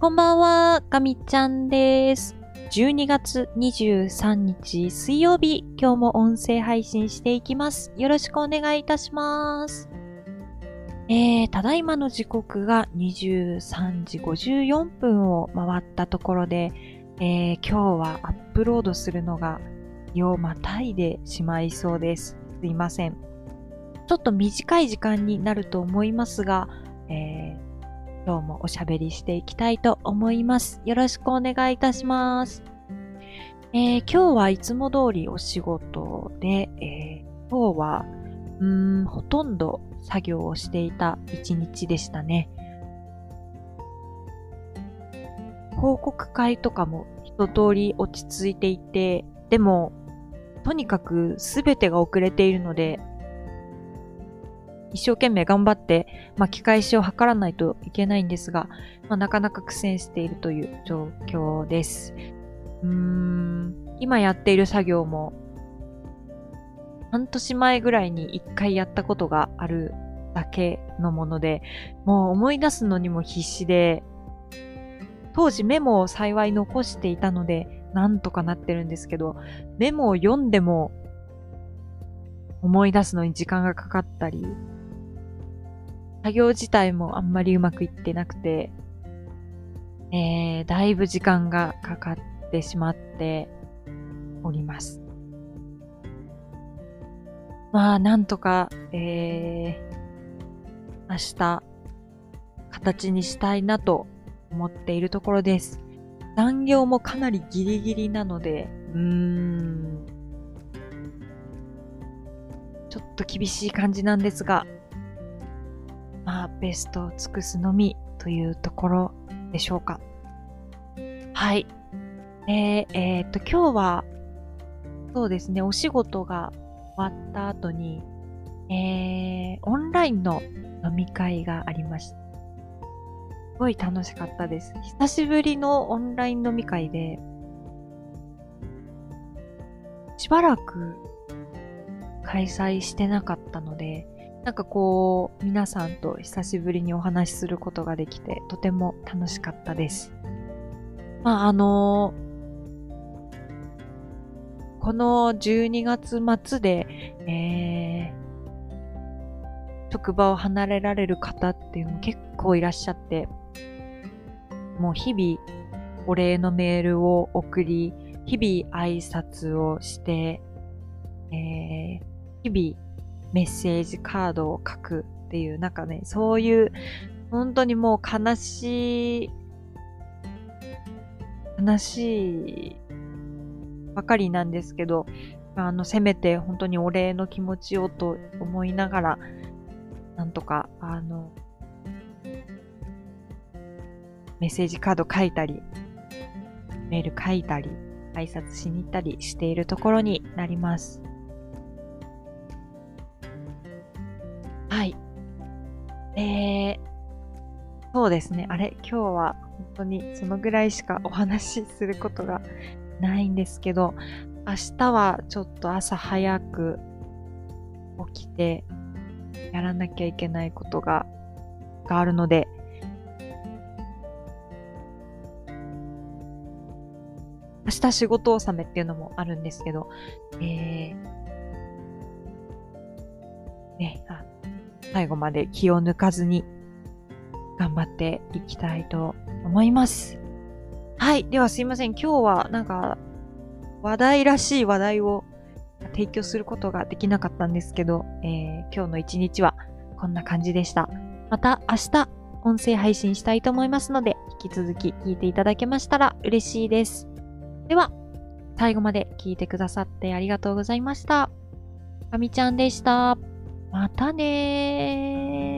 こんばんは、かみちゃんです。12月23日水曜日、今日も音声配信していきます。よろしくお願いいたします。えー、ただいまの時刻が23時54分を回ったところで、えー、今日はアップロードするのが日をまたいでしまいそうです。すいません。ちょっと短い時間になると思いますが、えー、今日もおしゃべりしていきたいと思います。よろしくお願いいたします。えー、今日はいつも通りお仕事で、えー、今日は、うーん、ほとんど作業をしていた一日でしたね。報告会とかも一通り落ち着いていて、でも、とにかく全てが遅れているので、一生懸命頑張って巻き返しを図らないといけないんですが、まあ、なかなか苦戦しているという状況です。うーん、今やっている作業も半年前ぐらいに一回やったことがあるだけのもので、もう思い出すのにも必死で、当時メモを幸い残していたので、なんとかなってるんですけど、メモを読んでも思い出すのに時間がかかったり、作業自体もあんまりうまくいってなくて、えー、だいぶ時間がかかってしまっております。まあ、なんとか、えー、明日、形にしたいなと思っているところです。残業もかなりギリギリなので、うーん、ちょっと厳しい感じなんですが、まあ、ベストを尽くすのみというところでしょうか。はい。えー、えー、っと、今日は、そうですね、お仕事が終わった後に、えー、オンラインの飲み会がありました。すごい楽しかったです。久しぶりのオンライン飲み会で、しばらく開催してなかったので、なんかこう、皆さんと久しぶりにお話しすることができて、とても楽しかったです。まあ、あのーこの12月末で、えー、職場を離れられる方っていうのも結構いらっしゃって、もう日々お礼のメールを送り、日々挨拶をして、えー、日々メッセージカードを書くっていう、なんかね、そういう、本当にもう悲しい、悲しいばかりなんですけど、あの、せめて本当にお礼の気持ちをと思いながら、なんとか、あの、メッセージカード書いたり、メール書いたり、挨拶しに行ったりしているところになります。はい。えー、そうですね。あれ今日は本当にそのぐらいしかお話しすることがないんですけど、明日はちょっと朝早く起きてやらなきゃいけないことががあるので、明日仕事納めっていうのもあるんですけど、えー、ね、あ最後まで気を抜かずに頑張っていきたいと思います。はい。ではすいません。今日はなんか話題らしい話題を提供することができなかったんですけど、えー、今日の一日はこんな感じでした。また明日音声配信したいと思いますので、引き続き聞いていただけましたら嬉しいです。では、最後まで聞いてくださってありがとうございました。かみちゃんでした。またね